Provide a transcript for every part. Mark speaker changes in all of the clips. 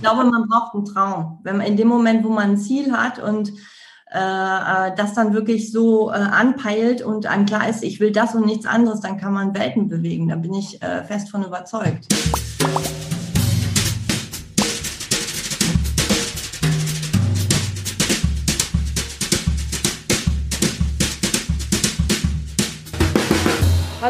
Speaker 1: Ich glaube, man braucht einen Traum. Wenn man in dem Moment, wo man ein Ziel hat und äh, äh, das dann wirklich so äh, anpeilt und einem klar ist, ich will das und nichts anderes, dann kann man Welten bewegen. Da bin ich äh, fest von überzeugt.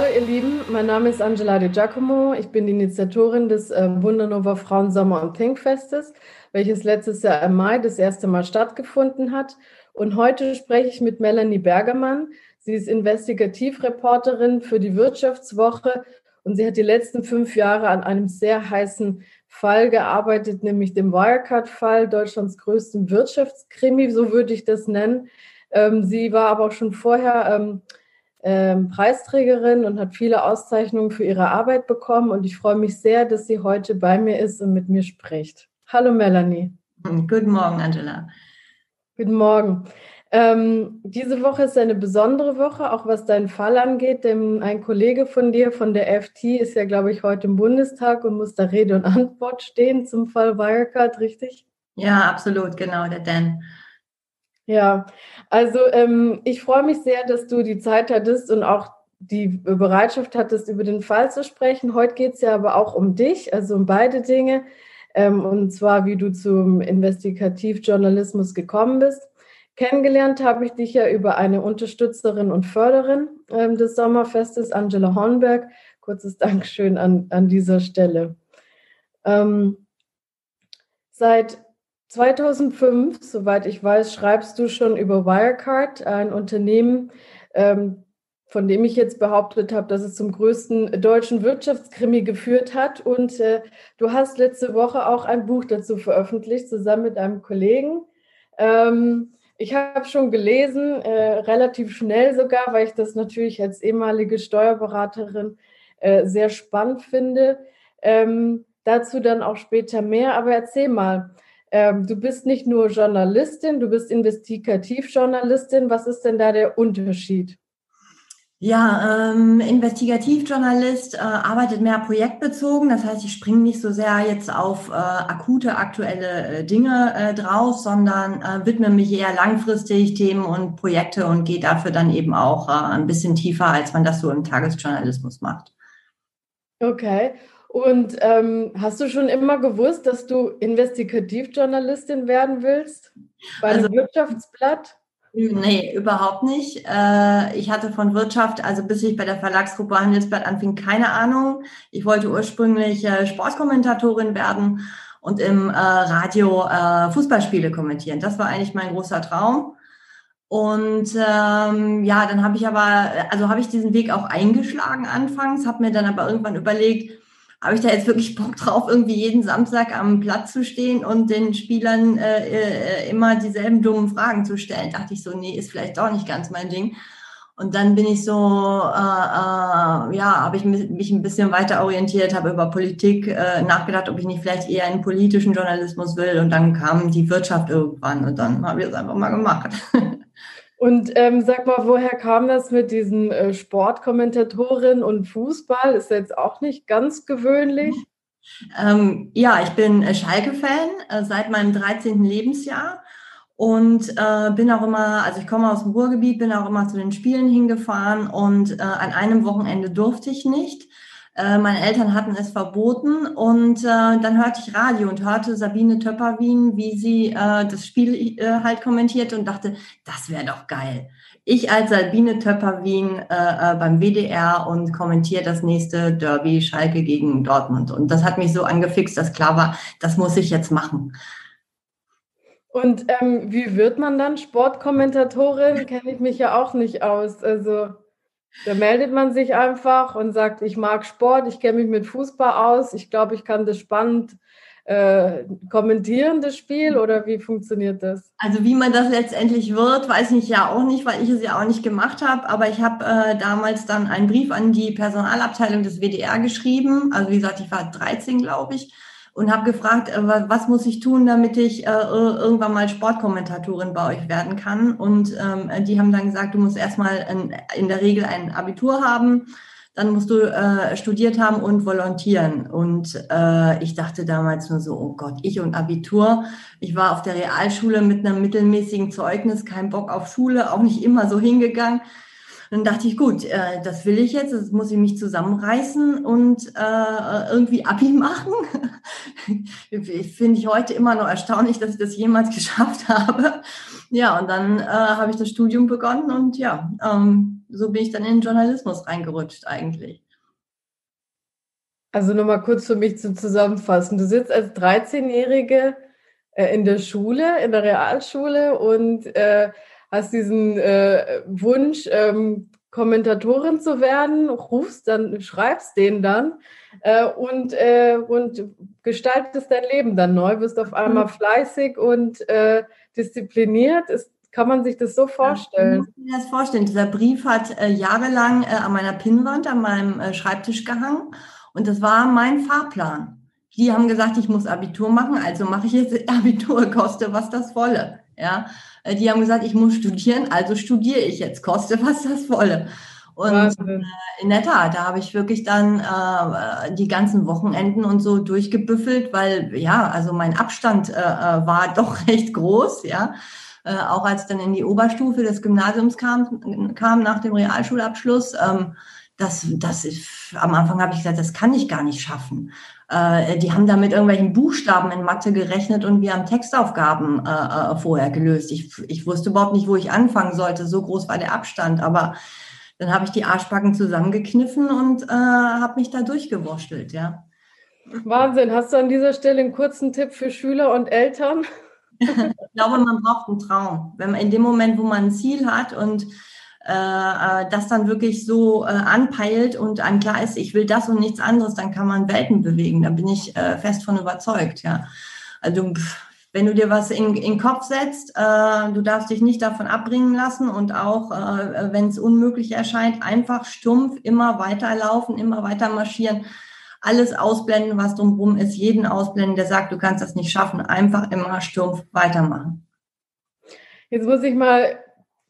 Speaker 2: Hallo ihr Lieben, mein Name ist Angela De Giacomo. Ich bin die Initiatorin des äh, Wundernova Frauen Sommer und Pink Festes, welches letztes Jahr im Mai das erste Mal stattgefunden hat. Und heute spreche ich mit Melanie Bergermann. Sie ist Investigativreporterin für die Wirtschaftswoche und sie hat die letzten fünf Jahre an einem sehr heißen Fall gearbeitet, nämlich dem Wirecard-Fall, Deutschlands größten Wirtschaftskrimi, so würde ich das nennen. Ähm, sie war aber auch schon vorher ähm, ähm, Preisträgerin und hat viele Auszeichnungen für ihre Arbeit bekommen. Und ich freue mich sehr, dass sie heute bei mir ist und mit mir spricht. Hallo Melanie.
Speaker 1: Guten Morgen, Angela.
Speaker 2: Guten Morgen. Ähm, diese Woche ist eine besondere Woche, auch was deinen Fall angeht, denn ein Kollege von dir von der FT ist ja, glaube ich, heute im Bundestag und muss da Rede und Antwort stehen zum Fall Wirecard, richtig?
Speaker 1: Ja, absolut, genau, der Dan.
Speaker 2: Ja, also ähm, ich freue mich sehr, dass du die Zeit hattest und auch die Bereitschaft hattest, über den Fall zu sprechen. Heute geht es ja aber auch um dich, also um beide Dinge. Ähm, und zwar, wie du zum Investigativjournalismus gekommen bist. Kennengelernt habe ich dich ja über eine Unterstützerin und Förderin ähm, des Sommerfestes, Angela Hornberg. Kurzes Dankeschön an, an dieser Stelle. Ähm, seit 2005, soweit ich weiß, schreibst du schon über Wirecard, ein Unternehmen, ähm, von dem ich jetzt behauptet habe, dass es zum größten deutschen Wirtschaftskrimi geführt hat. Und äh, du hast letzte Woche auch ein Buch dazu veröffentlicht, zusammen mit einem Kollegen. Ähm, ich habe schon gelesen, äh, relativ schnell sogar, weil ich das natürlich als ehemalige Steuerberaterin äh, sehr spannend finde. Ähm, dazu dann auch später mehr. Aber erzähl mal, ähm, du bist nicht nur Journalistin, du bist Investigativjournalistin. Was ist denn da der Unterschied?
Speaker 1: Ja, ähm, Investigativjournalist äh, arbeitet mehr projektbezogen. Das heißt, ich springe nicht so sehr jetzt auf äh, akute, aktuelle äh, Dinge äh, drauf, sondern äh, widme mich eher langfristig Themen und Projekte und gehe dafür dann eben auch äh, ein bisschen tiefer, als man das so im Tagesjournalismus macht.
Speaker 2: Okay. Und ähm, hast du schon immer gewusst, dass du Investigativjournalistin werden willst? Bei einem also, Wirtschaftsblatt?
Speaker 1: Nee, überhaupt nicht. Äh, ich hatte von Wirtschaft, also bis ich bei der Verlagsgruppe Handelsblatt anfing, keine Ahnung. Ich wollte ursprünglich äh, Sportkommentatorin werden und im äh, Radio Fußballspiele kommentieren. Das war eigentlich mein großer Traum. Und ähm, ja, dann habe ich aber, also habe ich diesen Weg auch eingeschlagen anfangs, habe mir dann aber irgendwann überlegt, habe ich da jetzt wirklich Bock drauf, irgendwie jeden Samstag am Platz zu stehen und den Spielern äh, äh, immer dieselben dummen Fragen zu stellen. Dachte ich so, nee, ist vielleicht doch nicht ganz mein Ding. Und dann bin ich so, äh, äh, ja, habe ich mich ein bisschen weiter orientiert, habe über Politik äh, nachgedacht, ob ich nicht vielleicht eher einen politischen Journalismus will. Und dann kam die Wirtschaft irgendwann und dann habe ich es einfach mal gemacht.
Speaker 2: Und ähm, sag mal, woher kam das mit diesen äh, Sportkommentatorin und Fußball? Ist jetzt auch nicht ganz gewöhnlich.
Speaker 1: Ähm, ja, ich bin äh, Schalke-Fan äh, seit meinem 13. Lebensjahr und äh, bin auch immer, also ich komme aus dem Ruhrgebiet, bin auch immer zu den Spielen hingefahren und äh, an einem Wochenende durfte ich nicht. Äh, meine Eltern hatten es verboten und äh, dann hörte ich Radio und hörte Sabine Töpperwien, wie sie äh, das Spiel äh, halt kommentierte und dachte, das wäre doch geil. Ich als Sabine Töpperwien äh, beim WDR und kommentiere das nächste Derby Schalke gegen Dortmund. Und das hat mich so angefixt, dass klar war, das muss ich jetzt machen.
Speaker 2: Und ähm, wie wird man dann Sportkommentatorin? Kenne ich mich ja auch nicht aus. Also da meldet man sich einfach und sagt, ich mag Sport, ich kenne mich mit Fußball aus, ich glaube, ich kann das spannend äh, kommentieren, das Spiel, oder wie funktioniert das?
Speaker 1: Also wie man das letztendlich wird, weiß ich ja auch nicht, weil ich es ja auch nicht gemacht habe, aber ich habe äh, damals dann einen Brief an die Personalabteilung des WDR geschrieben, also wie gesagt, ich war 13, glaube ich, und habe gefragt, äh, was muss ich tun, damit ich äh, irgendwann mal Sportkommentatorin bei euch werden kann. Und ähm, die haben dann gesagt, du musst erstmal in, der Regel ein Abitur haben. dann musst du äh, studiert haben und volontieren. Und äh, ich dachte damals nur so, oh Gott, ich und Abitur. Ich war auf der Realschule mit einem mittelmäßigen Zeugnis, kein Bock auf Schule, auch nicht immer so hingegangen. Dann dachte ich, gut, äh, das will ich jetzt, das muss ich mich zusammenreißen und äh, irgendwie Abi machen. Finde ich heute immer noch erstaunlich, dass ich das jemals geschafft habe. Ja, und dann äh, habe ich das Studium begonnen und ja, ähm, so bin ich dann in den Journalismus reingerutscht eigentlich.
Speaker 2: Also nochmal kurz für mich zu zusammenfassen. Du sitzt als 13-Jährige äh, in der Schule, in der Realschule und äh, hast diesen äh, Wunsch, ähm, Kommentatorin zu werden, rufst dann, schreibst den dann äh, und, äh, und gestaltest dein Leben dann neu, bist auf einmal mhm. fleißig und äh, diszipliniert. Ist, kann man sich das so vorstellen?
Speaker 1: ich kann mir das vorstellen. Dieser Brief hat äh, jahrelang äh, an meiner Pinnwand, an meinem äh, Schreibtisch gehangen und das war mein Fahrplan. Die haben gesagt, ich muss Abitur machen, also mache ich jetzt Abitur, koste was das wolle. Ja, die haben gesagt, ich muss studieren, also studiere ich jetzt, koste was das wolle. Und äh, in der Tat, da habe ich wirklich dann äh, die ganzen Wochenenden und so durchgebüffelt, weil ja, also mein Abstand äh, äh war doch recht groß, ja. Äh, auch als ich dann in die Oberstufe des Gymnasiums kam, kam nach dem Realschulabschluss, ähm, das, das ist, am Anfang habe ich gesagt, das kann ich gar nicht schaffen. Äh, die haben da mit irgendwelchen Buchstaben in Mathe gerechnet und wir haben Textaufgaben äh, äh, vorher gelöst. Ich, ich wusste überhaupt nicht, wo ich anfangen sollte. So groß war der Abstand. Aber dann habe ich die Arschbacken zusammengekniffen und äh, habe mich da durchgewurschtelt, ja.
Speaker 2: Wahnsinn. Hast du an dieser Stelle einen kurzen Tipp für Schüler und Eltern?
Speaker 1: ich glaube, man braucht einen Traum. Wenn man in dem Moment, wo man ein Ziel hat und äh, äh, das dann wirklich so äh, anpeilt und einem klar ist, ich will das und nichts anderes, dann kann man Welten bewegen. Da bin ich äh, fest von überzeugt, ja. Also wenn du dir was in, in den Kopf setzt, äh, du darfst dich nicht davon abbringen lassen und auch, äh, wenn es unmöglich erscheint, einfach stumpf immer weiterlaufen, immer weiter marschieren, alles ausblenden, was drumherum ist, jeden ausblenden, der sagt, du kannst das nicht schaffen, einfach immer stumpf weitermachen.
Speaker 2: Jetzt muss ich mal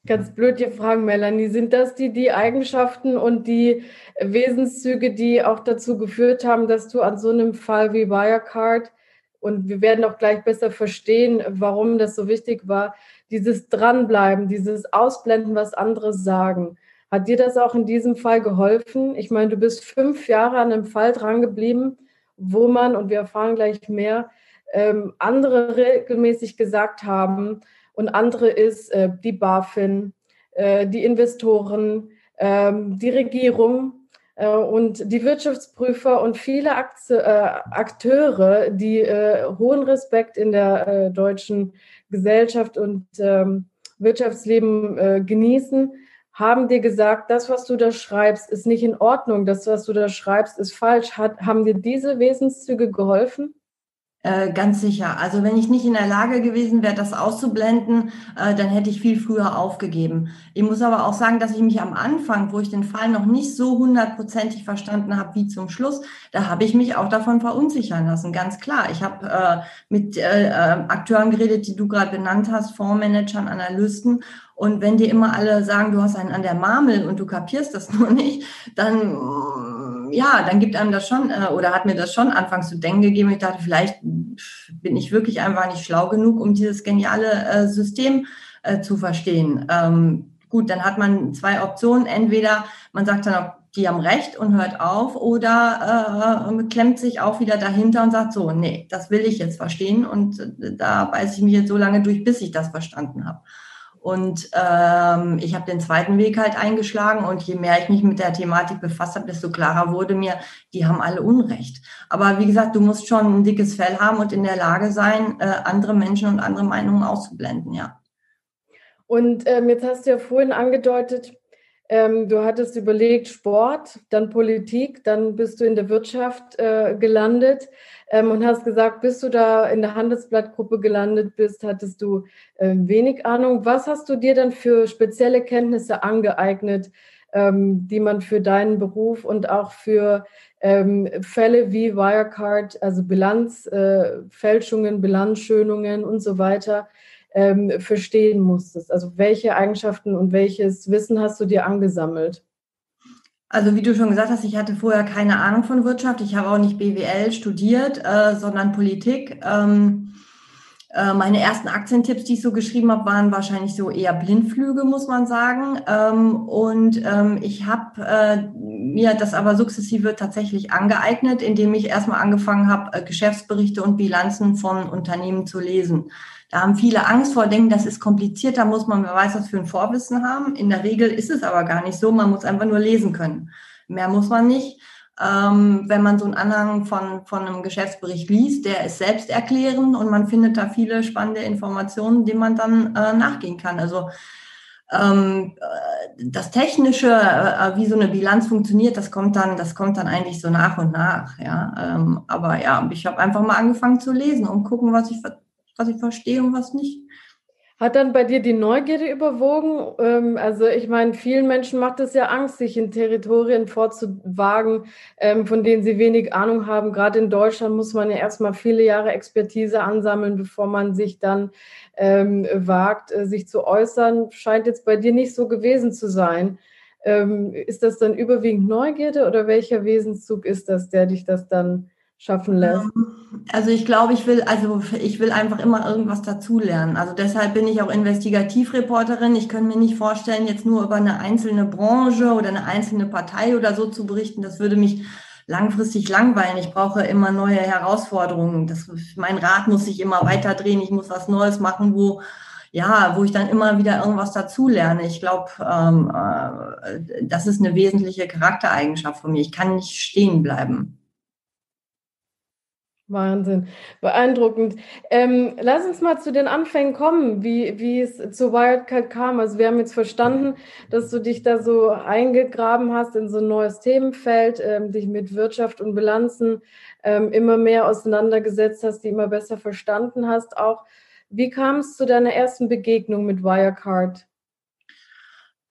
Speaker 2: Ganz blöd dir fragen, Melanie, sind das die, die Eigenschaften und die Wesenszüge, die auch dazu geführt haben, dass du an so einem Fall wie Wirecard, und wir werden auch gleich besser verstehen, warum das so wichtig war, dieses Dranbleiben, dieses Ausblenden, was andere sagen. Hat dir das auch in diesem Fall geholfen? Ich meine, du bist fünf Jahre an einem Fall drangeblieben, wo man, und wir erfahren gleich mehr, ähm, andere regelmäßig gesagt haben, und andere ist äh, die BaFin, äh, die Investoren, äh, die Regierung äh, und die Wirtschaftsprüfer und viele äh, Akteure, die äh, hohen Respekt in der deutschen Gesellschaft und ähm, Wirtschaftsleben genießen, haben dir gesagt, das, was du da schreibst, ist nicht in Ordnung, das, was du da schreibst, ist falsch. Hat, haben dir diese Wesenszüge geholfen?
Speaker 1: Äh, ganz sicher. Also wenn ich nicht in der Lage gewesen wäre, das auszublenden, äh, dann hätte ich viel früher aufgegeben. Ich muss aber auch sagen, dass ich mich am Anfang, wo ich den Fall noch nicht so hundertprozentig verstanden habe wie zum Schluss, da habe ich mich auch davon verunsichern lassen. Ganz klar. Ich habe äh, mit äh, äh, Akteuren geredet, die du gerade benannt hast, Fondsmanagern, Analysten. Und wenn dir immer alle sagen, du hast einen an der Marmel und du kapierst das nur nicht, dann ja, dann gibt einem das schon äh, oder hat mir das schon anfangs zu denken gegeben. Ich dachte, vielleicht bin ich wirklich einfach nicht schlau genug, um dieses geniale äh, System äh, zu verstehen. Ähm, gut, dann hat man zwei Optionen. Entweder man sagt dann, die haben recht und hört auf oder äh, klemmt sich auch wieder dahinter und sagt so, nee, das will ich jetzt verstehen und äh, da beiße ich mich jetzt so lange durch, bis ich das verstanden habe. Und ähm, ich habe den zweiten Weg halt eingeschlagen und je mehr ich mich mit der Thematik befasst habe, desto klarer wurde mir, die haben alle Unrecht. Aber wie gesagt, du musst schon ein dickes Fell haben und in der Lage sein, äh, andere Menschen und andere Meinungen auszublenden, ja.
Speaker 2: Und ähm, jetzt hast du ja vorhin angedeutet, ähm, du hattest überlegt Sport, dann Politik, dann bist du in der Wirtschaft äh, gelandet ähm, und hast gesagt, bis du da in der Handelsblattgruppe gelandet bist, hattest du äh, wenig Ahnung. Was hast du dir dann für spezielle Kenntnisse angeeignet, ähm, die man für deinen Beruf und auch für ähm, Fälle wie Wirecard, also Bilanzfälschungen, äh, Bilanzschönungen und so weiter, ähm, verstehen musstest? Also welche Eigenschaften und welches Wissen hast du dir angesammelt?
Speaker 1: Also wie du schon gesagt hast, ich hatte vorher keine Ahnung von Wirtschaft. Ich habe auch nicht BWL studiert, äh, sondern Politik. Ähm, äh, meine ersten Aktientipps, die ich so geschrieben habe, waren wahrscheinlich so eher Blindflüge, muss man sagen. Ähm, und ähm, ich habe äh, mir das aber sukzessive tatsächlich angeeignet, indem ich erstmal angefangen habe, äh, Geschäftsberichte und Bilanzen von Unternehmen zu lesen. Da haben viele Angst vor, denken, das ist kompliziert, da muss man, wer weiß, was für ein Vorwissen haben. In der Regel ist es aber gar nicht so, man muss einfach nur lesen können. Mehr muss man nicht. Ähm, wenn man so einen Anhang von, von einem Geschäftsbericht liest, der ist selbsterklärend und man findet da viele spannende Informationen, denen man dann äh, nachgehen kann. Also ähm, äh, das Technische, äh, wie so eine Bilanz funktioniert, das kommt dann, das kommt dann eigentlich so nach und nach. Ja, ähm, aber ja, ich habe einfach mal angefangen zu lesen und gucken, was ich was ich verstehe was nicht.
Speaker 2: Hat dann bei dir die Neugierde überwogen? Ähm, also ich meine, vielen Menschen macht es ja Angst, sich in Territorien vorzuwagen, ähm, von denen sie wenig Ahnung haben. Gerade in Deutschland muss man ja erstmal viele Jahre Expertise ansammeln, bevor man sich dann ähm, wagt, äh, sich zu äußern. Scheint jetzt bei dir nicht so gewesen zu sein. ist das dann überwiegend Neugierde oder welcher Wesenszug ist das, der dich das dann schaffen lässt?
Speaker 1: Ähm, also ich glaube, ich will, also ich will einfach immer irgendwas dazulernen. Also deshalb bin ich auch Investigativreporterin. Ich kann mir nicht vorstellen, jetzt nur über eine einzelne Branche oder eine einzelne Partei oder so zu berichten. Das würde mich langfristig langweilen. Ich brauche immer neue Herausforderungen. Das, mein Rad muss sich immer weiter drehen. Ich muss was Neues machen, wo ja, wo ich dann immer wieder irgendwas dazulerne. Ich glaube, ähm, äh, das ist eine wesentliche Charaktereigenschaft von mir. Ich kann nicht stehen bleiben.
Speaker 2: Wahnsinn, beeindruckend. Ähm, lass uns mal zu den Anfängen kommen, wie, wie es zu Wildcard kam. Also wir haben jetzt verstanden, dass du dich da so eingegraben hast in so ein neues Themenfeld, ähm, dich mit Wirtschaft und Bilanzen ähm, immer mehr auseinandergesetzt hast, die immer besser verstanden hast auch. Wie kam es zu deiner ersten Begegnung mit Wirecard?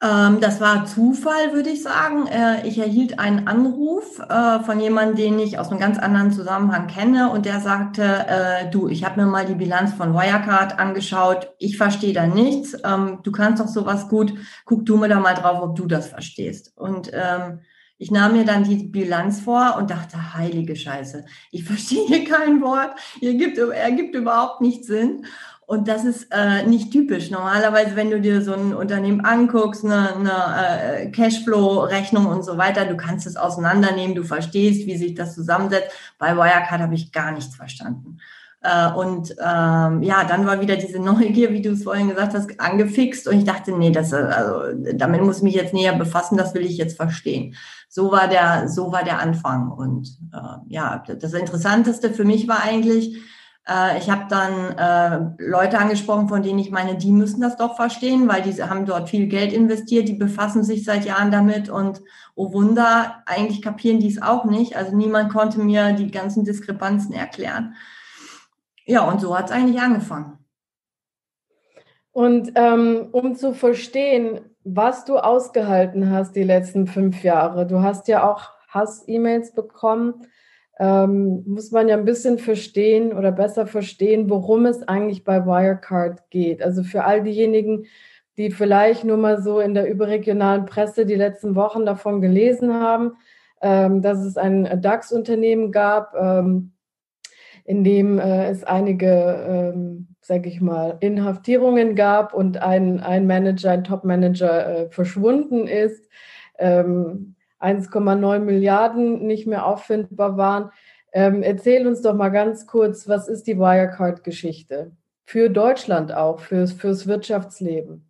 Speaker 1: Ähm, das war Zufall, würde ich sagen. Äh, ich erhielt einen Anruf äh, von jemandem, den ich aus einem ganz anderen Zusammenhang kenne und der sagte, äh, du, ich habe mir mal die Bilanz von Wirecard angeschaut, ich verstehe da nichts, ähm, du kannst doch sowas gut, guck du mir da mal drauf, ob du das verstehst. Und ähm, ich nahm mir dann die Bilanz vor und dachte, heilige Scheiße, ich verstehe hier kein Wort, hier gibt, ergibt überhaupt nicht Sinn. Und das ist äh, nicht typisch. Normalerweise, wenn du dir so ein Unternehmen anguckst, eine, eine äh, Cashflow-Rechnung und so weiter, du kannst es auseinandernehmen, du verstehst, wie sich das zusammensetzt. Bei Wirecard habe ich gar nichts verstanden. Äh, und ähm, ja, dann war wieder diese Neugier, wie du es vorhin gesagt hast, angefixt. Und ich dachte, nee, das, also, damit muss ich mich jetzt näher befassen, das will ich jetzt verstehen. So war der, so war der Anfang. Und äh, ja, das Interessanteste für mich war eigentlich, äh, ich habe dann äh, Leute angesprochen, von denen ich meine, die müssen das doch verstehen, weil die haben dort viel Geld investiert, die befassen sich seit Jahren damit und oh Wunder, eigentlich kapieren die es auch nicht. Also niemand konnte mir die ganzen Diskrepanzen erklären. Ja, und so hat es eigentlich angefangen.
Speaker 2: Und ähm, um zu verstehen, was du ausgehalten hast die letzten fünf Jahre, du hast ja auch Hass-E-Mails bekommen ähm, muss man ja ein bisschen verstehen oder besser verstehen, worum es eigentlich bei Wirecard geht. Also für all diejenigen, die vielleicht nur mal so in der überregionalen Presse die letzten Wochen davon gelesen haben, ähm, dass es ein DAX-Unternehmen gab, ähm, in dem äh, es einige, ähm, sage ich mal, Inhaftierungen gab und ein, ein Manager, ein Top-Manager äh, verschwunden ist. Ähm, 1,9 Milliarden nicht mehr auffindbar waren. Ähm, erzähl uns doch mal ganz kurz, was ist die Wirecard-Geschichte? Für Deutschland auch, fürs, fürs Wirtschaftsleben.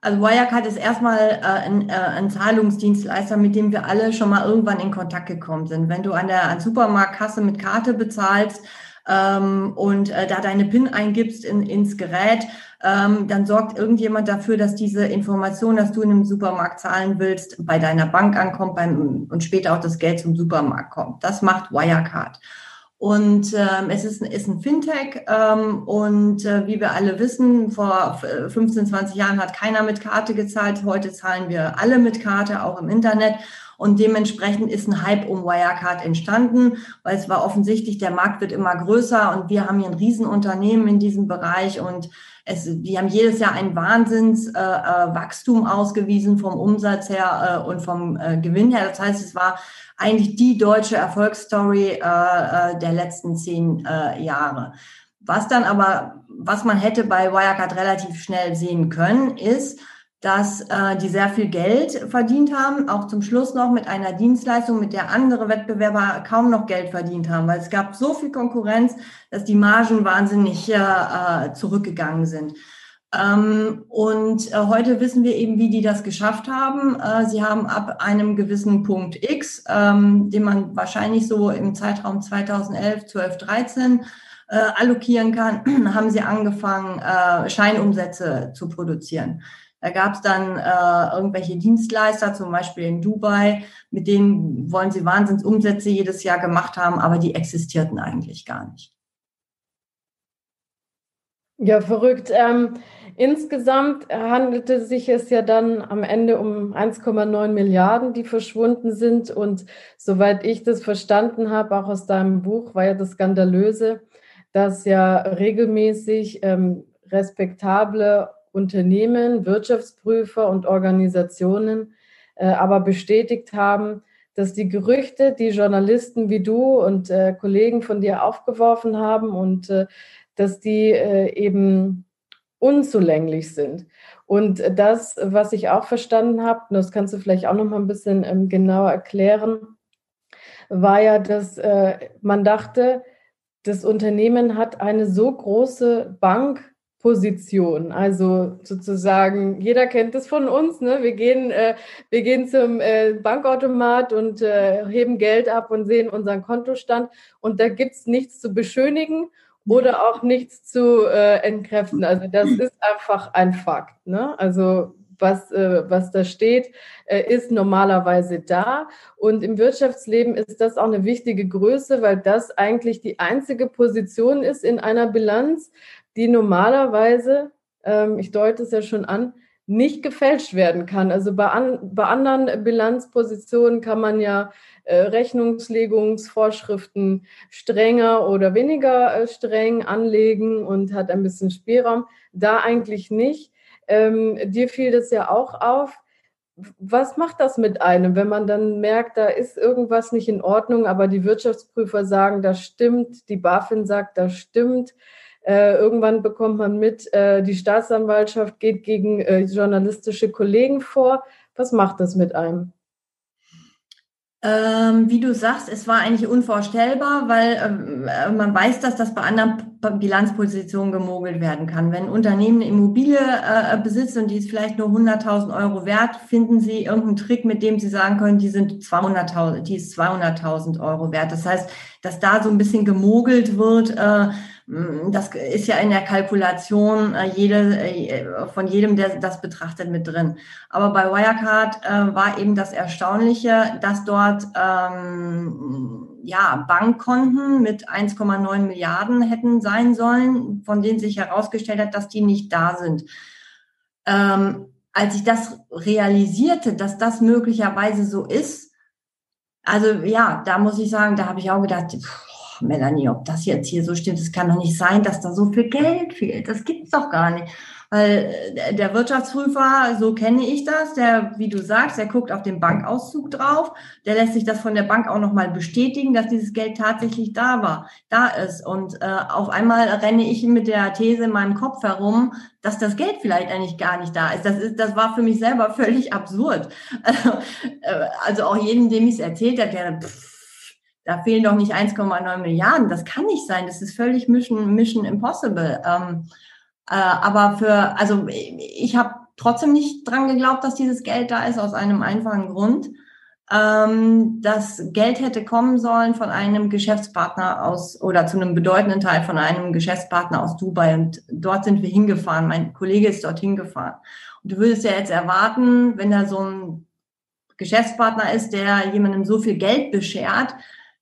Speaker 1: Also Wirecard ist erstmal äh, ein, äh, ein, Zahlungsdienstleister, mit dem wir alle schon mal irgendwann in Kontakt gekommen sind. Wenn du an der an Supermarktkasse mit Karte bezahlst, ähm, und äh, da deine PIN eingibst in, ins Gerät, ähm, dann sorgt irgendjemand dafür, dass diese Information, dass du in einem Supermarkt zahlen willst, bei deiner Bank ankommt beim, und später auch das Geld zum Supermarkt kommt. Das macht Wirecard. Und ähm, es ist, ist ein Fintech ähm, und äh, wie wir alle wissen, vor 15, 20 Jahren hat keiner mit Karte gezahlt. Heute zahlen wir alle mit Karte, auch im Internet. Und dementsprechend ist ein Hype um Wirecard entstanden, weil es war offensichtlich, der Markt wird immer größer und wir haben hier ein Riesenunternehmen in diesem Bereich und es, die haben jedes Jahr ein Wahnsinnswachstum äh, äh, ausgewiesen vom Umsatz her äh, und vom äh, Gewinn her. Das heißt, es war eigentlich die deutsche Erfolgsstory äh, äh, der letzten zehn Jahre. Was dann aber, was man hätte bei Wirecard relativ schnell sehen können, ist, dass äh, die sehr viel Geld verdient haben, auch zum Schluss noch mit einer Dienstleistung, mit der andere Wettbewerber kaum noch Geld verdient haben, weil es gab so viel Konkurrenz, dass die Margen wahnsinnig äh, zurückgegangen sind. Ähm, und äh, heute wissen wir eben, wie die das geschafft haben. Äh, sie haben ab einem gewissen Punkt X, ähm, den man wahrscheinlich so im Zeitraum 2011, 12, 13 äh, allokieren kann, haben sie angefangen, äh, Scheinumsätze zu produzieren. Da gab es dann äh, irgendwelche Dienstleister, zum Beispiel in Dubai, mit denen wollen sie Wahnsinnsumsätze jedes Jahr gemacht haben, aber die existierten eigentlich gar nicht.
Speaker 2: Ja, verrückt. Ähm, insgesamt handelte sich es ja dann am Ende um 1,9 Milliarden, die verschwunden sind. Und soweit ich das verstanden habe, auch aus deinem Buch, war ja das Skandalöse, dass ja regelmäßig ähm, respektable Unternehmen, Wirtschaftsprüfer und Organisationen äh, aber bestätigt haben, dass die Gerüchte, die Journalisten wie du und äh, Kollegen von dir aufgeworfen haben und äh, dass die äh, eben unzulänglich sind. Und das, was ich auch verstanden habe, das kannst du vielleicht auch noch mal ein bisschen ähm, genauer erklären, war ja, dass äh, man dachte, das Unternehmen hat eine so große Bank Position. Also sozusagen, jeder kennt es von uns. Ne? Wir, gehen, äh, wir gehen zum äh, Bankautomat und äh, heben Geld ab und sehen unseren Kontostand. Und da gibt es nichts zu beschönigen oder auch nichts zu äh, entkräften. Also das ist einfach ein Fakt. Ne? Also was, äh, was da steht, äh, ist normalerweise da. Und im Wirtschaftsleben ist das auch eine wichtige Größe, weil das eigentlich die einzige Position ist in einer Bilanz, die normalerweise, ähm, ich deute es ja schon an, nicht gefälscht werden kann. Also bei, an, bei anderen Bilanzpositionen kann man ja äh, Rechnungslegungsvorschriften strenger oder weniger äh, streng anlegen und hat ein bisschen Spielraum. Da eigentlich nicht. Ähm, dir fiel das ja auch auf. Was macht das mit einem, wenn man dann merkt, da ist irgendwas nicht in Ordnung, aber die Wirtschaftsprüfer sagen, das stimmt, die BaFin sagt, das stimmt. Äh, irgendwann bekommt man mit, äh, die Staatsanwaltschaft geht gegen äh, journalistische Kollegen vor. Was macht das mit einem?
Speaker 1: Ähm, wie du sagst, es war eigentlich unvorstellbar, weil ähm, äh, man weiß, dass das bei anderen Bilanzpositionen gemogelt werden kann. Wenn ein Unternehmen eine Immobilie äh, besitzt und die ist vielleicht nur 100.000 Euro wert, finden sie irgendeinen Trick, mit dem sie sagen können, die sind 200.000, die ist 200.000 Euro wert. Das heißt, dass da so ein bisschen gemogelt wird, äh, das ist ja in der Kalkulation äh, jede, äh, von jedem, der das betrachtet, mit drin. Aber bei Wirecard äh, war eben das Erstaunliche, dass dort ähm, ja, Bankkonten mit 1,9 Milliarden hätten sein sollen, von denen sich herausgestellt hat, dass die nicht da sind. Ähm, als ich das realisierte, dass das möglicherweise so ist, also ja, da muss ich sagen, da habe ich auch gedacht, pff, Melanie, ob das jetzt hier so stimmt, es kann doch nicht sein, dass da so viel Geld fehlt. Das gibt's doch gar nicht. Weil äh, der Wirtschaftsprüfer, so kenne ich das, der, wie du sagst, der guckt auf den Bankauszug drauf, der lässt sich das von der Bank auch nochmal bestätigen, dass dieses Geld tatsächlich da war, da ist. Und äh, auf einmal renne ich mit der These in meinem Kopf herum, dass das Geld vielleicht eigentlich gar nicht da ist. Das ist, das war für mich selber völlig absurd. Also, äh, also auch jedem, dem ich es erzählt hat, der pff, da fehlen doch nicht 1,9 Milliarden. Das kann nicht sein. Das ist völlig Mission, Mission Impossible. Ähm, äh, aber für, also ich habe trotzdem nicht dran geglaubt, dass dieses Geld da ist, aus einem einfachen Grund. Ähm, das Geld hätte kommen sollen von einem Geschäftspartner aus oder zu einem bedeutenden Teil von einem Geschäftspartner aus Dubai. Und dort sind wir hingefahren. Mein Kollege ist dorthin gefahren. Und du würdest ja jetzt erwarten, wenn da so ein Geschäftspartner ist, der jemandem so viel Geld beschert,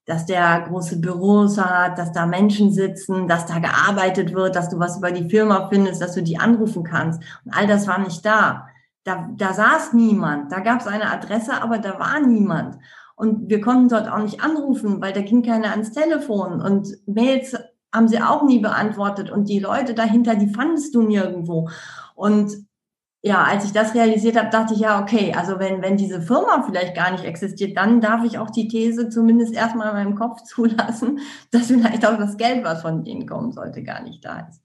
Speaker 1: dass der große Büros hat, dass da Menschen sitzen, dass da gearbeitet wird, dass du was über die Firma findest, dass du die anrufen kannst. Und all das war nicht da. da, da saß niemand. Da gab es eine Adresse, aber da war niemand. Und wir konnten dort auch nicht anrufen, weil da ging keiner ans Telefon. Und Mails haben sie auch nie beantwortet. Und die Leute dahinter, die fandest du nirgendwo. Und ja, als ich das realisiert habe, dachte ich ja, okay, also wenn, wenn diese Firma vielleicht gar nicht existiert, dann darf ich auch die These zumindest erstmal in meinem Kopf zulassen, dass vielleicht auch das Geld, was von denen kommen sollte, gar nicht da ist.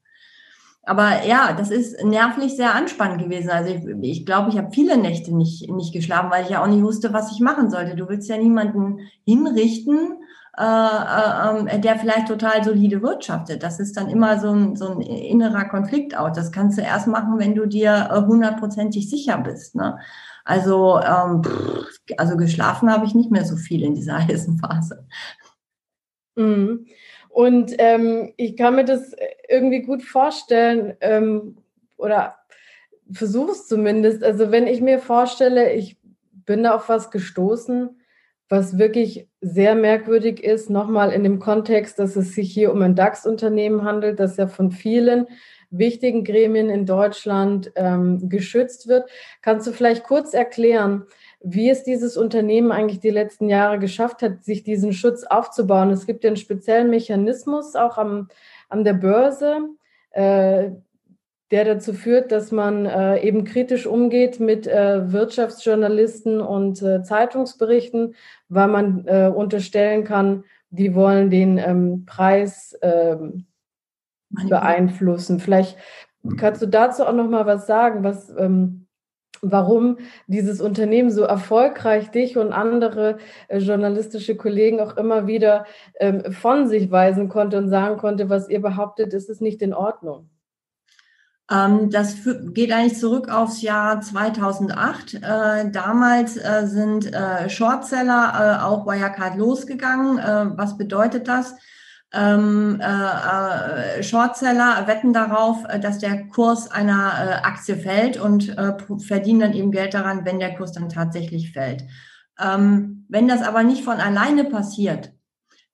Speaker 1: Aber ja, das ist nervlich sehr anspannend gewesen. Also ich, ich glaube, ich habe viele Nächte nicht, nicht geschlafen, weil ich ja auch nicht wusste, was ich machen sollte. Du willst ja niemanden hinrichten, äh, äh, der vielleicht total solide wirtschaftet. Das ist dann immer so ein, so ein innerer Konflikt auch. Das kannst du erst machen, wenn du dir äh, hundertprozentig sicher bist. Ne? Also, ähm, also geschlafen habe ich nicht mehr so viel in dieser heißen Phase.
Speaker 2: Mhm. Und ähm, ich kann mir das irgendwie gut vorstellen ähm, oder versuche es zumindest. Also wenn ich mir vorstelle, ich bin da auf was gestoßen, was wirklich sehr merkwürdig ist, nochmal in dem Kontext, dass es sich hier um ein DAX-Unternehmen handelt, das ja von vielen wichtigen Gremien in Deutschland ähm, geschützt wird. Kannst du vielleicht kurz erklären, wie es dieses Unternehmen eigentlich die letzten Jahre geschafft hat, sich diesen Schutz aufzubauen. Es gibt ja einen speziellen Mechanismus auch am, an der Börse, äh, der dazu führt, dass man äh, eben kritisch umgeht mit äh, Wirtschaftsjournalisten und äh, Zeitungsberichten, weil man äh, unterstellen kann, die wollen den ähm, Preis ähm, beeinflussen. Vielleicht kannst du dazu auch noch mal was sagen, was ähm, warum dieses Unternehmen so erfolgreich dich und andere äh, journalistische Kollegen auch immer wieder ähm, von sich weisen konnte und sagen konnte, was ihr behauptet, ist es nicht in Ordnung.
Speaker 1: Ähm, das geht eigentlich zurück aufs Jahr 2008. Äh, damals äh, sind äh, Shortseller auch Wirecard losgegangen. Was bedeutet das? ähm, äh, äh, Shortseller wetten darauf, dass der Kurs einer Aktie fällt und verdienen dann eben Geld daran, wenn der Kurs dann tatsächlich fällt. Ähm, wenn das aber nicht von alleine passiert,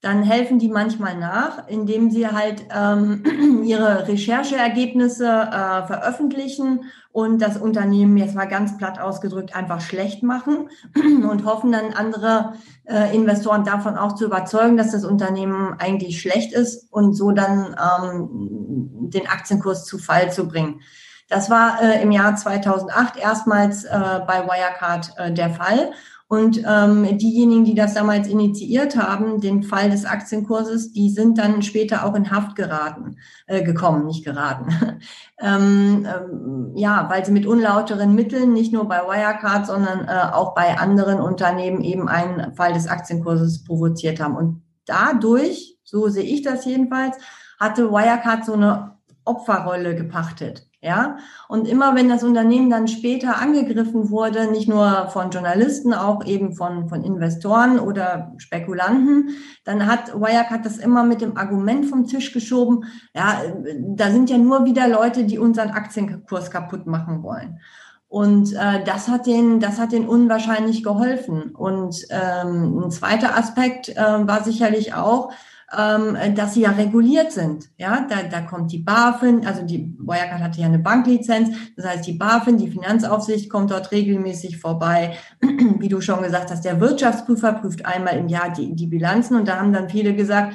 Speaker 1: dann helfen die manchmal nach, indem sie halt ähm, ihre Rechercheergebnisse äh, veröffentlichen und das Unternehmen, jetzt mal ganz platt ausgedrückt, einfach schlecht machen und hoffen dann andere äh, Investoren davon auch zu überzeugen, dass das Unternehmen eigentlich schlecht ist und so dann ähm, den Aktienkurs zu Fall zu bringen. Das war äh, im Jahr 2008 erstmals äh, bei Wirecard äh, der Fall. Und ähm, diejenigen, die das damals initiiert haben, den Fall des Aktienkurses, die sind dann später auch in Haft geraten, äh, gekommen, nicht geraten. ähm, ähm, ja, weil sie mit unlauteren Mitteln nicht nur bei Wirecard, sondern äh, auch bei anderen Unternehmen eben einen Fall des Aktienkurses provoziert haben. Und dadurch, so sehe ich das jedenfalls, hatte Wirecard so eine Opferrolle gepachtet. Ja, und immer wenn das Unternehmen dann später angegriffen wurde, nicht nur von Journalisten, auch eben von, von Investoren oder Spekulanten, dann hat Wirecard das immer mit dem Argument vom Tisch geschoben, ja, da sind ja nur wieder Leute, die unseren Aktienkurs kaputt machen wollen. Und äh, das hat den, das hat den unwahrscheinlich geholfen. Und ähm, ein zweiter Aspekt äh, war sicherlich auch, ähm, dass sie ja reguliert sind. Ja, da, da kommt die BaFin, also die Wirecard hatte ja eine Banklizenz, das heißt die BaFin, die Finanzaufsicht kommt dort regelmäßig vorbei. Wie du schon gesagt hast, der Wirtschaftsprüfer prüft einmal im Jahr die, die Bilanzen und da haben dann viele gesagt,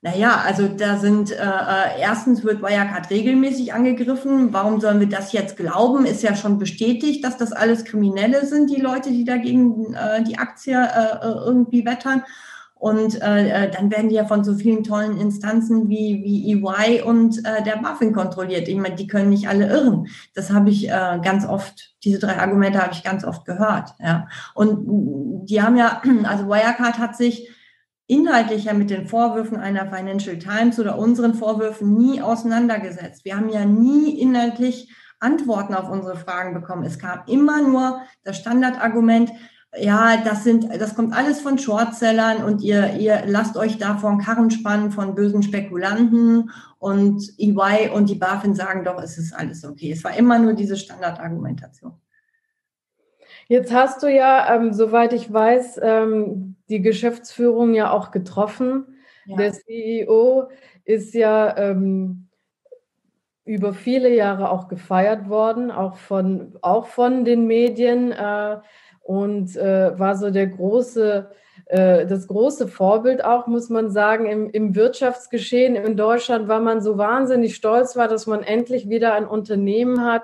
Speaker 1: na ja, also da sind äh, äh, erstens wird Wirecard regelmäßig angegriffen. Warum sollen wir das jetzt glauben? Ist ja schon bestätigt, dass das alles Kriminelle sind, die Leute, die dagegen äh, die Aktie äh, äh irgendwie wettern. Und äh, äh, dann werden die ja von so vielen tollen Instanzen wie, wie EY und äh, der BaFin kontrolliert. Ich meine, die können nicht alle irren. Das habe ich äh, ganz oft, diese drei Argumente habe ich ganz oft gehört. Ja. Und die haben ja, also Wirecard hat sich inhaltlich ja mit den Vorwürfen einer Financial Times oder unseren Vorwürfen nie auseinandergesetzt. Wir haben ja nie inhaltlich Antworten auf unsere Fragen bekommen. Es kam immer nur das Standardargument, ja, das sind, das kommt alles von Shortsellern und ihr, ihr lasst euch da von Karren spannen von bösen Spekulanten und EY und die BaFin sagen doch, es ist alles okay. Es war immer nur diese Standardargumentation.
Speaker 2: Jetzt hast du ja, ähm, soweit ich weiß, ähm, die Geschäftsführung ja auch getroffen. Ja. Der CEO ist ja ähm, über viele Jahre auch gefeiert worden, auch von, auch von den Medien äh, und äh, war so der große, äh, das große Vorbild auch, muss man sagen, im, im Wirtschaftsgeschehen in Deutschland, weil man so wahnsinnig stolz war, dass man endlich wieder ein Unternehmen hat,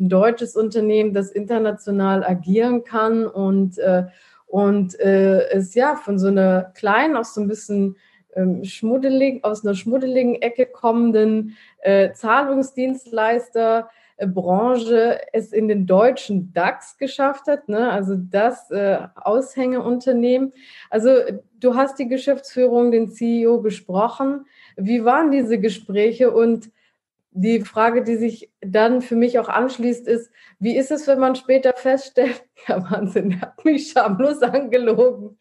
Speaker 2: ein deutsches Unternehmen, das international agieren kann und, äh, und äh, es ja von so einer kleinen, auch so ein bisschen ähm, schmuddelig, aus einer schmuddeligen Ecke kommenden äh, Zahlungsdienstleister Branche es in den deutschen DAX geschafft hat, ne? also das äh, Aushängeunternehmen. Also du hast die Geschäftsführung, den CEO gesprochen. Wie waren diese Gespräche? Und die Frage, die sich dann für mich auch anschließt, ist, wie ist es, wenn man später feststellt, ja Wahnsinn, der hat mich schamlos angelogen.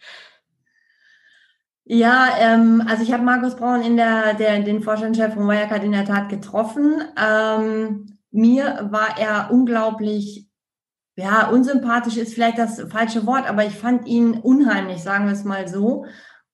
Speaker 1: Ja, ähm, also ich habe Markus Braun in der, der den Vorstandschef von Wirecard in der Tat getroffen. Ähm, mir war er unglaublich, ja, unsympathisch ist vielleicht das falsche Wort, aber ich fand ihn unheimlich, sagen wir es mal so.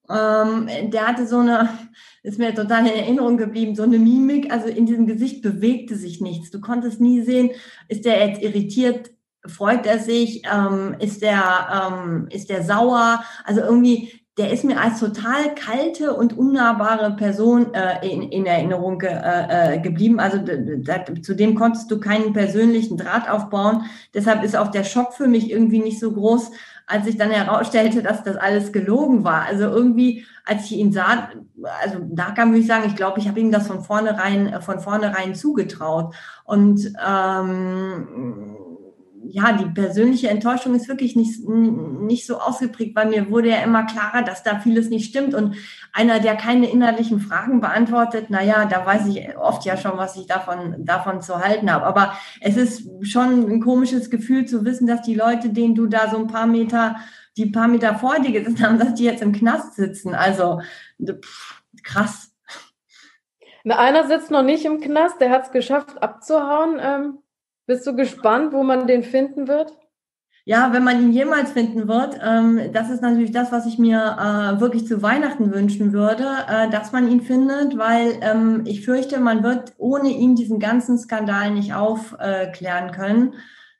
Speaker 1: Ähm, der hatte so eine, ist mir total in Erinnerung geblieben, so eine Mimik, also in diesem Gesicht bewegte sich nichts. Du konntest nie sehen, ist der jetzt irritiert, freut er sich, ähm, ist der, ähm, ist der sauer, also irgendwie der ist mir als total kalte und unnahbare Person äh, in, in, Erinnerung ge, äh, äh geblieben. Also zu dem konntest du keinen persönlichen Draht aufbauen. Deshalb ist auch der Schock für mich irgendwie nicht so groß, als sich dann herausstellte, dass das alles gelogen war. Also irgendwie, als ich ihn sah, also da kann ich sagen, ich glaube, ich habe ihm das von vornherein, von vornherein zugetraut. Und ähm, ja, die persönliche Enttäuschung ist wirklich nicht, nicht so ausgeprägt, weil mir wurde ja immer klarer, dass da vieles nicht stimmt. Und einer, der keine innerlichen Fragen beantwortet, naja, da weiß ich oft ja schon, was ich davon, davon zu halten habe. Aber es ist schon ein komisches Gefühl zu wissen, dass die Leute, denen du da so ein paar Meter, die paar Meter vor dir gesessen haben, dass die jetzt im Knast sitzen. Also pff, krass.
Speaker 2: Einer sitzt noch nicht im Knast, der hat es geschafft, abzuhauen. Ähm bist du gespannt, wo man den finden wird?
Speaker 1: Ja, wenn man ihn jemals finden wird, ähm, das ist natürlich das, was ich mir äh, wirklich zu Weihnachten wünschen würde, äh, dass man ihn findet, weil ähm, ich fürchte, man wird ohne ihn diesen ganzen Skandal nicht aufklären können.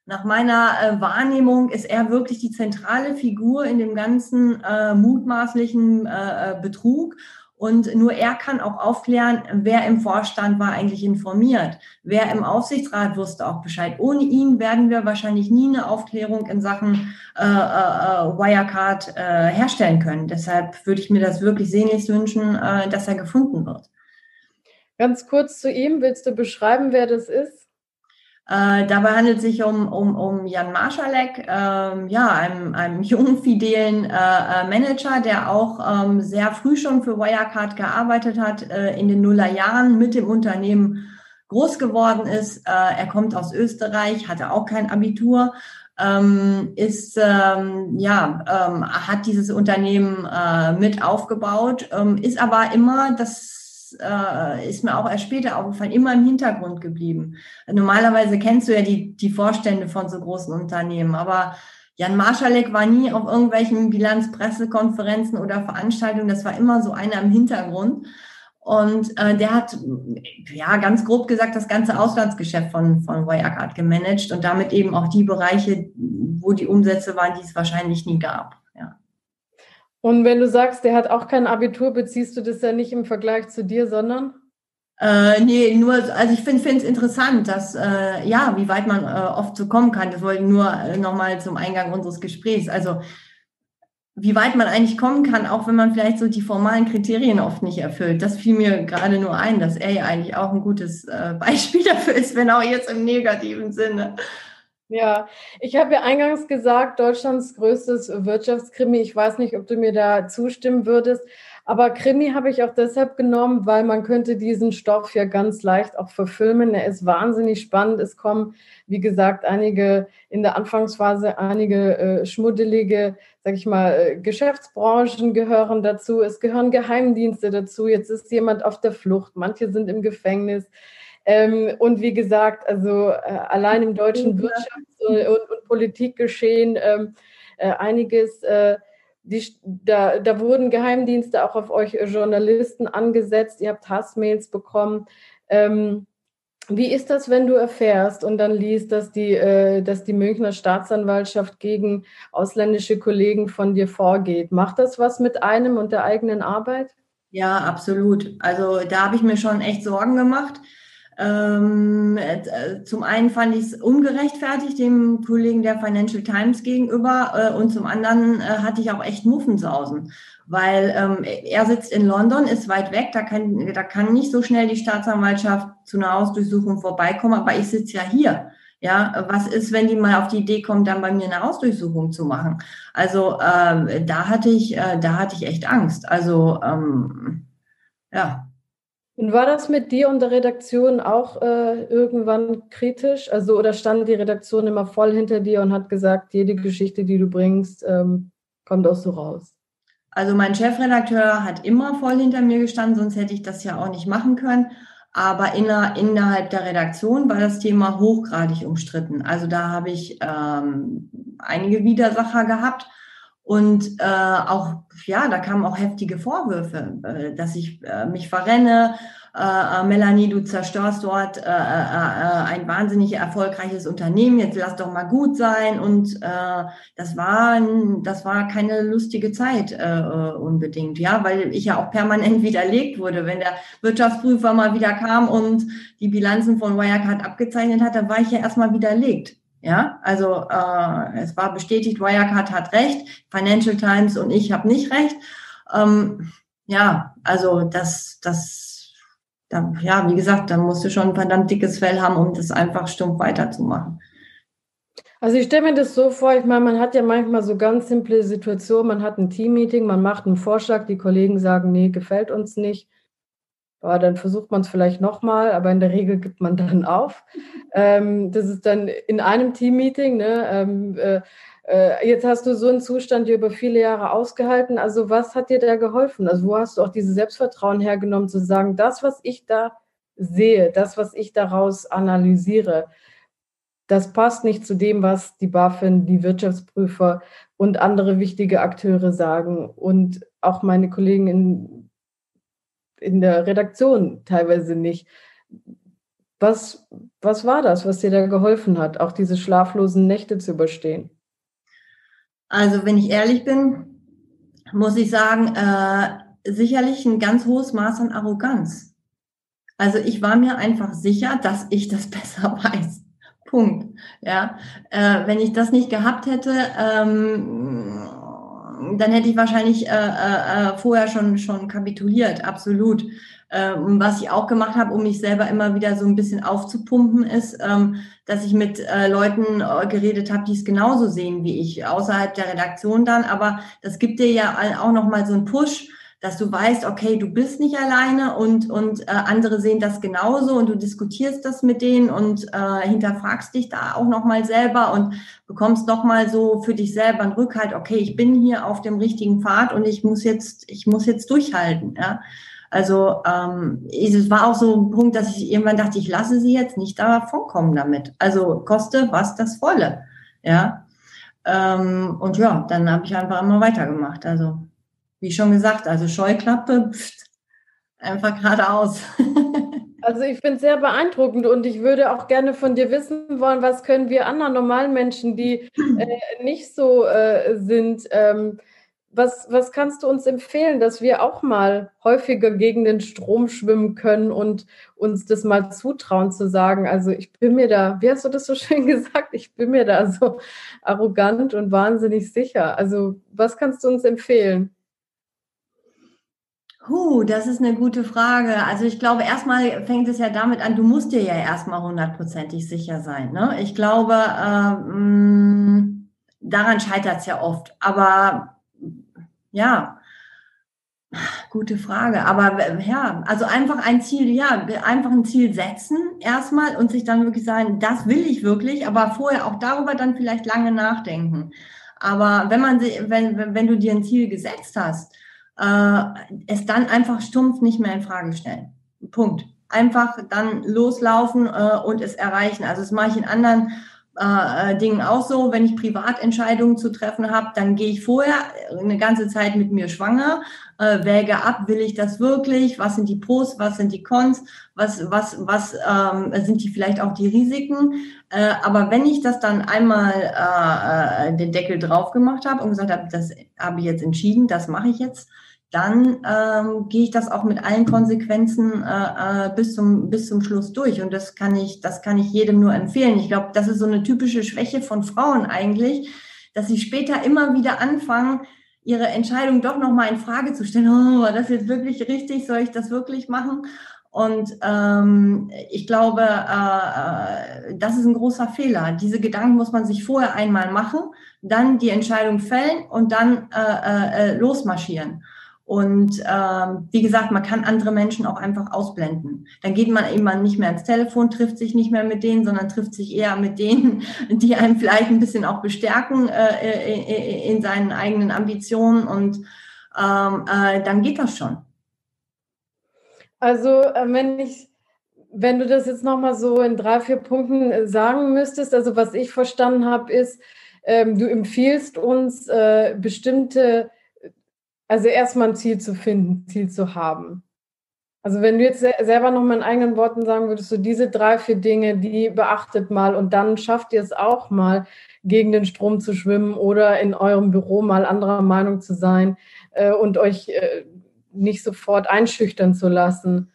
Speaker 1: Nach meiner äh, Wahrnehmung ist er wirklich die zentrale Figur in dem ganzen äh, mutmaßlichen äh, äh, Betrug. Und nur er kann auch aufklären, wer im Vorstand war eigentlich informiert. Wer im Aufsichtsrat wusste auch Bescheid. Ohne ihn werden wir wahrscheinlich nie eine Aufklärung in Sachen äh, äh, äh, Wirecard äh, herstellen können. Deshalb würde ich mir das wirklich sehnlichst wünschen, äh, dass er gefunden wird.
Speaker 2: Ganz kurz zu ihm, willst du beschreiben, wer das ist?
Speaker 1: Äh, dabei handelt es sich um, um, um Jan Marschalek, ähm, ja, einem, einem jungen, fidelen äh, äh, Manager, der auch ähm, sehr früh schon für Wirecard gearbeitet hat, äh, in den Nullerjahren mit dem Unternehmen groß geworden ist. Äh, er kommt aus Österreich, hatte auch kein Abitur, ähm, ist, ähm, ja, ähm, hat dieses Unternehmen äh, mit aufgebaut, ähm, ist aber immer das äh, ist mir auch erst später aufgefallen, immer im Hintergrund geblieben. Normalerweise kennst du ja die, die Vorstände von so großen Unternehmen, aber Jan Marschalek war nie auf irgendwelchen Bilanzpressekonferenzen oder Veranstaltungen, das war immer so einer im Hintergrund. Und äh, der hat, ja, ganz grob gesagt, das ganze Auslandsgeschäft von, von Wirecard gemanagt und damit eben auch die Bereiche, wo die Umsätze waren, die es wahrscheinlich nie gab.
Speaker 2: Und wenn du sagst, der hat auch kein Abitur, beziehst du das ja nicht im Vergleich zu dir, sondern?
Speaker 1: Äh, nee, nur, also ich finde es interessant, dass, äh, ja, wie weit man äh, oft so kommen kann. Das wollte ich nur äh, nochmal zum Eingang unseres Gesprächs. Also, wie weit man eigentlich kommen kann, auch wenn man vielleicht so die formalen Kriterien oft nicht erfüllt. Das fiel mir gerade nur ein, dass er ja eigentlich auch ein gutes äh, Beispiel dafür ist, wenn auch jetzt im negativen Sinne.
Speaker 2: Ja, ich habe ja eingangs gesagt, Deutschlands größtes Wirtschaftskrimi. Ich weiß nicht, ob du mir da zustimmen würdest. Aber Krimi habe ich auch deshalb genommen, weil man könnte diesen Stoff ja ganz leicht auch verfilmen. Er ist wahnsinnig spannend. Es kommen, wie gesagt, einige in der Anfangsphase einige äh, schmuddelige, sag ich mal, äh, Geschäftsbranchen gehören dazu. Es gehören Geheimdienste dazu. Jetzt ist jemand auf der Flucht. Manche sind im Gefängnis. Ähm, und wie gesagt, also äh, allein im deutschen Wirtschafts- und, und, Politikgeschehen ähm, äh, einiges, äh, die, da, da wurden Geheimdienste auch auf euch Journalisten angesetzt, ihr habt Hassmails bekommen. Ähm, Wie ist das, wenn du erfährst und dann liest, dass die, äh, dass die Münchner Staatsanwaltschaft gegen ausländische Kollegen von dir vorgeht? Macht das was mit einem und der eigenen Arbeit?
Speaker 1: Ja, absolut. Also da habe ich mir schon echt Sorgen gemacht. Ähm, äh, zum einen fand ich es ungerechtfertigt dem Kollegen der Financial Times gegenüber äh, und zum anderen äh, hatte ich auch echt Muffensausen weil ähm, er sitzt in London, ist weit weg, da kann, da kann nicht so schnell die Staatsanwaltschaft zu einer Hausdurchsuchung vorbeikommen, aber ich sitze ja hier. Ja, was ist, wenn die mal auf die Idee kommen, dann bei mir eine Hausdurchsuchung zu machen? Also ähm, da hatte ich, äh, da hatte ich echt Angst. Also ähm, ja.
Speaker 2: Und war das mit dir und der Redaktion auch äh, irgendwann kritisch? Also oder stand die Redaktion immer voll hinter dir und hat gesagt, jede Geschichte, die du bringst, ähm, kommt auch so raus?
Speaker 1: Also mein Chefredakteur hat immer voll hinter mir gestanden, sonst hätte ich das ja auch nicht machen können. Aber inner, innerhalb der Redaktion war das Thema hochgradig umstritten. Also da habe ich ähm, einige Widersacher gehabt und äh, auch, ja, da kamen auch heftige Vorwürfe, äh, dass ich äh, mich verrenne, äh, äh, Melanie, du zerstörst dort äh, äh, äh, ein wahnsinnig erfolgreiches Unternehmen, jetzt lass doch mal gut sein. Und äh, das war das war keine lustige Zeit äh, äh, unbedingt, ja, weil ich ja auch permanent widerlegt wurde. Wenn der Wirtschaftsprüfer mal wieder kam und die Bilanzen von Wirecard abgezeichnet hat, dann war ich ja erstmal widerlegt. Ja, also äh, es war bestätigt, Wirecard hat recht, Financial Times und ich habe nicht recht. Ähm, ja, also das, das da, ja, wie gesagt, da musst du schon ein verdammt dickes Fell haben, um das einfach stumpf weiterzumachen.
Speaker 2: Also ich stelle mir das so vor, ich meine, man hat ja manchmal so ganz simple Situationen, man hat ein Teammeeting, man macht einen Vorschlag, die Kollegen sagen, nee, gefällt uns nicht. Aber dann versucht man es vielleicht nochmal, aber in der Regel gibt man dann auf. Ähm, das ist dann in einem Teammeeting, ne, ähm, äh, äh, jetzt hast du so einen Zustand über viele Jahre ausgehalten. Also was hat dir da geholfen? Also wo hast du auch dieses Selbstvertrauen hergenommen, zu sagen, das, was ich da sehe, das, was ich daraus analysiere, das passt nicht zu dem, was die BaFin, die Wirtschaftsprüfer und andere wichtige Akteure sagen und auch meine Kollegen in, in der Redaktion teilweise nicht. Was, was war das, was dir da geholfen hat, auch diese schlaflosen Nächte zu überstehen?
Speaker 1: Also wenn ich ehrlich bin, muss ich sagen, äh, sicherlich ein ganz hohes Maß an Arroganz. Also ich war mir einfach sicher, dass ich das besser weiß. Punkt. Ja, äh, wenn ich das nicht gehabt hätte, ähm, dann hätte ich wahrscheinlich äh, äh, äh vorher schon schon kapituliert. Absolut. Ähm, was ich auch gemacht habe, um mich selber immer wieder so ein bisschen aufzupumpen, ist, ähm, dass ich mit äh, Leuten äh, geredet habe, die es genauso sehen wie ich, außerhalb der Redaktion dann. Aber das gibt dir ja auch nochmal so einen Push, dass du weißt, okay, du bist nicht alleine und, und äh, andere sehen das genauso und du diskutierst das mit denen und äh, hinterfragst dich da auch nochmal selber und bekommst nochmal so für dich selber einen Rückhalt, okay, ich bin hier auf dem richtigen Pfad und ich muss jetzt, ich muss jetzt durchhalten. Ja? Also ähm, es war auch so ein Punkt, dass ich irgendwann dachte, ich lasse sie jetzt nicht davon kommen damit. Also koste was das volle. Ja. Ähm, und ja, dann habe ich einfach immer weitergemacht. Also, wie schon gesagt, also Scheuklappe, pft, einfach geradeaus.
Speaker 2: Also ich finde es sehr beeindruckend und ich würde auch gerne von dir wissen wollen, was können wir anderen normalen Menschen, die äh, nicht so äh, sind, ähm, was, was kannst du uns empfehlen, dass wir auch mal häufiger gegen den Strom schwimmen können und uns das mal zutrauen zu sagen? Also ich bin mir da, wie hast du das so schön gesagt? Ich bin mir da so arrogant und wahnsinnig sicher. Also was kannst du uns empfehlen?
Speaker 1: Huh, das ist eine gute Frage. Also ich glaube, erstmal fängt es ja damit an, du musst dir ja erstmal hundertprozentig sicher sein. Ne? Ich glaube, ähm, daran scheitert es ja oft. Aber ja, gute Frage. Aber ja, also einfach ein Ziel, ja, einfach ein Ziel setzen erstmal und sich dann wirklich sagen, das will ich wirklich, aber vorher auch darüber dann vielleicht lange nachdenken. Aber wenn man, wenn, wenn du dir ein Ziel gesetzt hast, äh, es dann einfach stumpf nicht mehr in Frage stellen. Punkt. Einfach dann loslaufen äh, und es erreichen. Also das mache ich in anderen äh, Dingen auch so, wenn ich Privatentscheidungen zu treffen habe, dann gehe ich vorher eine ganze Zeit mit mir schwanger, äh, wäge ab, will ich das wirklich, was sind die Pros, was sind die Cons, was, was, was ähm, sind die vielleicht auch die Risiken. Äh, aber wenn ich das dann einmal äh, äh den Deckel drauf gemacht habe und gesagt habe, das habe ich jetzt entschieden, das mache ich jetzt, dann ähm, gehe ich das auch mit allen Konsequenzen äh, äh, bis zum bis zum Schluss durch und das kann ich das kann ich jedem nur empfehlen. Ich glaube, das ist so eine typische Schwäche von Frauen eigentlich, dass sie später immer wieder anfangen, ihre Entscheidung doch noch mal in Frage zu stellen. Oh, war das jetzt wirklich richtig? Soll ich das wirklich machen? Und ähm, ich glaube, äh, äh, das ist ein großer Fehler. Diese Gedanken muss man sich vorher einmal machen, dann die Entscheidung fällen und dann äh, äh, losmarschieren. Und ähm, wie gesagt, man kann andere Menschen auch einfach ausblenden. Dann geht man eben nicht mehr ans Telefon, trifft sich nicht mehr mit denen, sondern trifft sich eher mit denen, die einem vielleicht ein bisschen auch bestärken äh, äh in seinen eigenen Ambitionen. Und ähm, äh, dann geht das schon.
Speaker 2: Also äh, wenn ich, wenn du das jetzt nochmal so in drei, vier Punkten äh, sagen müsstest, also was ich verstanden habe, ist, ähm, du empfiehlst uns äh, bestimmte also erstmal ein Ziel zu finden, Ziel zu haben. Also wenn du jetzt selber noch mal in eigenen Worten sagen würdest, so diese drei, vier Dinge, die beachtet mal und dann schafft ihr es auch mal, gegen den Strom zu schwimmen oder in eurem Büro mal anderer Meinung zu sein äh, und euch äh, nicht sofort einschüchtern zu lassen.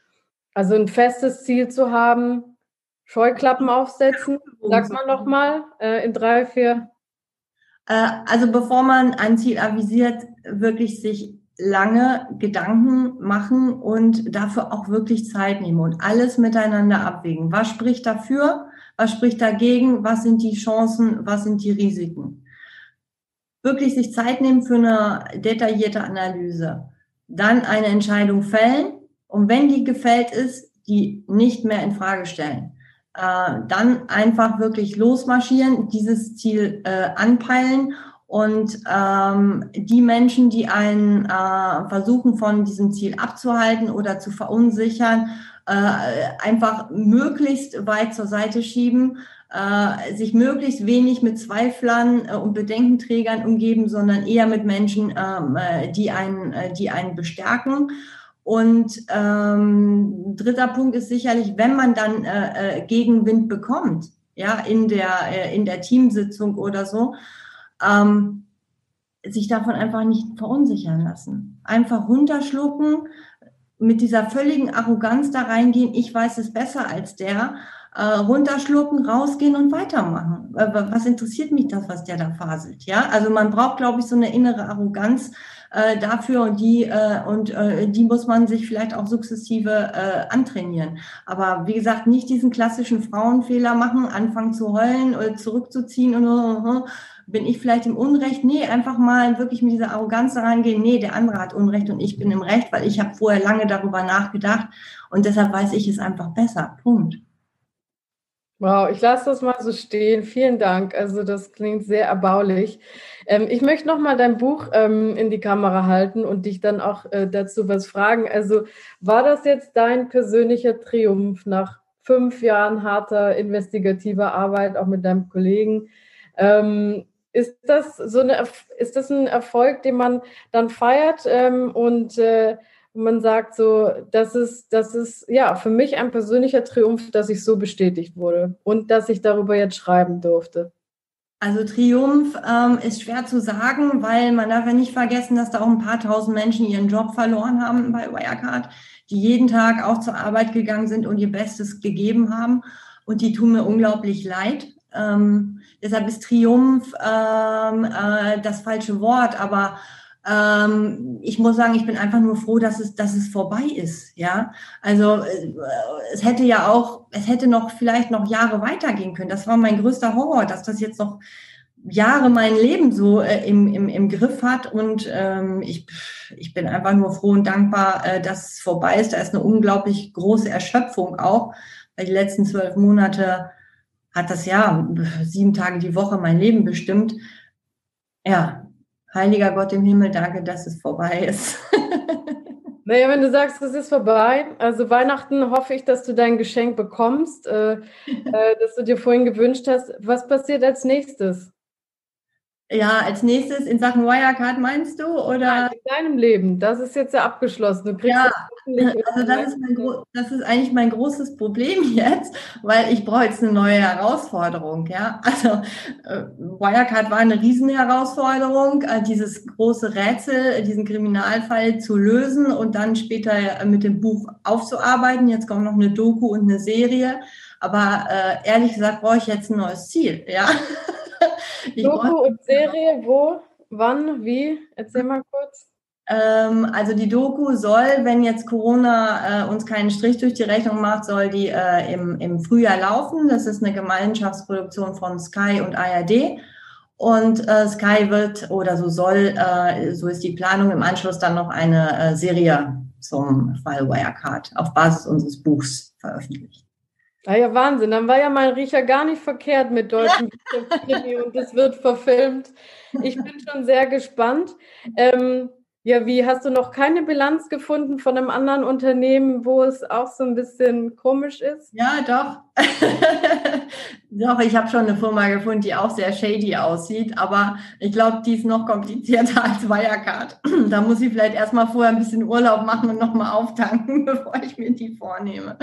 Speaker 2: Also ein festes Ziel zu haben, Scheuklappen aufsetzen, sagt man noch mal äh, in drei, vier
Speaker 1: also bevor man ein Ziel avisiert, wirklich sich lange Gedanken machen und dafür auch wirklich Zeit nehmen und alles miteinander abwägen. Was spricht dafür? Was spricht dagegen? Was sind die Chancen? Was sind die Risiken? Wirklich sich Zeit nehmen für eine detaillierte Analyse. Dann eine Entscheidung fällen und wenn die gefällt ist, die nicht mehr in Frage stellen äh, dann einfach wirklich losmarschieren, dieses Ziel äh, anpeilen und ähm, die Menschen, die einen äh, versuchen, von diesem Ziel abzuhalten oder zu verunsichern, äh, einfach möglichst weit zur Seite schieben, äh, sich möglichst wenig mit Zweiflern äh, und Bedenkenträgern umgeben, sondern eher mit Menschen, ähm, äh, die einen, äh, die einen bestärken. Und ähm, dritter Punkt ist sicherlich, wenn man dann äh, äh, Gegenwind bekommt, ja, in der, äh, in der Teamsitzung oder so, ähm, sich davon einfach nicht verunsichern lassen. Einfach runterschlucken, mit dieser völligen Arroganz da reingehen, ich weiß es besser als der, äh, runterschlucken, rausgehen und weitermachen. Was interessiert mich das, was der da faselt? Ja, also man braucht, glaube ich, so eine innere Arroganz, äh, dafür und die äh, und äh, die muss man sich vielleicht auch sukzessive äh, antrainieren. Aber wie gesagt, nicht diesen klassischen Frauenfehler machen, anfangen zu heulen oder zurückzuziehen und uh, bin ich vielleicht im Unrecht? Nee, einfach mal wirklich mit dieser Arroganz reingehen. Nee, der andere hat Unrecht und ich bin im Recht, weil ich habe vorher lange darüber nachgedacht und deshalb weiß ich es einfach besser. Punkt.
Speaker 2: Wow, ich lasse das mal so stehen. Vielen Dank. Also das klingt sehr erbaulich. Ähm, ich möchte noch mal dein Buch ähm, in die Kamera halten und dich dann auch äh, dazu was fragen. Also war das jetzt dein persönlicher Triumph nach fünf Jahren harter investigativer Arbeit, auch mit deinem Kollegen? Ähm, ist das so eine, ist das ein Erfolg, den man dann feiert ähm, und äh, und man sagt so, das ist, das ist ja für mich ein persönlicher Triumph, dass ich so bestätigt wurde und dass ich darüber jetzt schreiben durfte.
Speaker 1: Also Triumph ähm, ist schwer zu sagen, weil man darf ja nicht vergessen, dass da auch ein paar tausend Menschen ihren Job verloren haben bei Wirecard, die jeden Tag auch zur Arbeit gegangen sind und ihr Bestes gegeben haben. Und die tun mir unglaublich leid. Ähm, deshalb ist Triumph ähm, äh, das falsche Wort, aber ich muss sagen, ich bin einfach nur froh, dass es, dass es vorbei ist. Ja, also äh, es hätte ja auch, es hätte noch vielleicht noch Jahre weitergehen können. Das war mein größter Horror, dass das jetzt noch Jahre mein Leben so äh, im, im, im Griff hat. Und ähm, ich, ich bin einfach nur froh und dankbar, äh, dass es vorbei ist. Da ist eine unglaublich große Erschöpfung auch, weil die letzten zwölf Monate hat das ja sieben Tage die Woche mein Leben bestimmt. Ja, Heiliger Gott im Himmel, danke, dass es vorbei ist.
Speaker 2: Naja, wenn du sagst, es ist vorbei, also Weihnachten hoffe ich, dass du dein Geschenk bekommst, äh, äh, das du dir vorhin gewünscht hast. Was passiert als nächstes?
Speaker 1: Ja, als nächstes in Sachen Wirecard meinst du? Oder?
Speaker 2: in deinem Leben. Das ist jetzt ja abgeschlossen. Du
Speaker 1: kriegst ja, also das ist, das ist eigentlich mein großes Problem jetzt, weil ich brauche jetzt eine neue Herausforderung. Ja, also äh, Wirecard war eine Riesenherausforderung, äh, dieses große Rätsel, diesen Kriminalfall zu lösen und dann später äh, mit dem Buch aufzuarbeiten. Jetzt kommt noch eine Doku und eine Serie. Aber äh, ehrlich gesagt brauche ich jetzt ein neues Ziel. Ja.
Speaker 2: Doku und Serie, wo, wann, wie? Erzähl mal kurz.
Speaker 1: Ähm, also die Doku soll, wenn jetzt Corona äh, uns keinen Strich durch die Rechnung macht, soll die äh, im, im Frühjahr laufen. Das ist eine Gemeinschaftsproduktion von Sky und ARD. Und äh, Sky wird oder so soll, äh, so ist die Planung im Anschluss dann noch eine äh, Serie zum Fall Wirecard auf Basis unseres Buchs veröffentlichen.
Speaker 2: Ah ja, Wahnsinn. Dann war ja mein Riecher gar nicht verkehrt mit deutschem Krimi und es wird verfilmt. Ich bin schon sehr gespannt. Ähm, ja, wie hast du noch keine Bilanz gefunden von einem anderen Unternehmen, wo es auch so ein bisschen komisch ist?
Speaker 1: Ja, doch. doch, ich habe schon eine Firma gefunden, die auch sehr shady aussieht, aber ich glaube, die ist noch komplizierter als Wirecard. da muss ich vielleicht erstmal vorher ein bisschen Urlaub machen und nochmal auftanken, bevor ich mir die vornehme.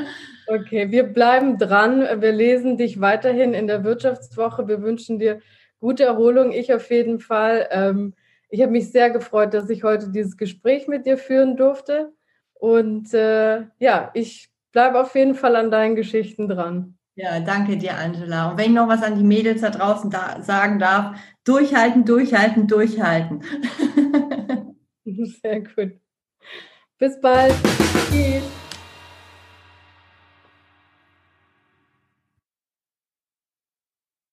Speaker 2: Okay, wir bleiben dran. Wir lesen dich weiterhin in der Wirtschaftswoche. Wir wünschen dir gute Erholung. Ich auf jeden Fall. Ähm, ich habe mich sehr gefreut, dass ich heute dieses Gespräch mit dir führen durfte. Und äh, ja, ich bleibe auf jeden Fall an deinen Geschichten dran.
Speaker 1: Ja, danke dir, Angela. Und wenn ich noch was an die Mädels da draußen da sagen darf, durchhalten, durchhalten, durchhalten.
Speaker 2: Sehr gut. Bis bald. Tschüss.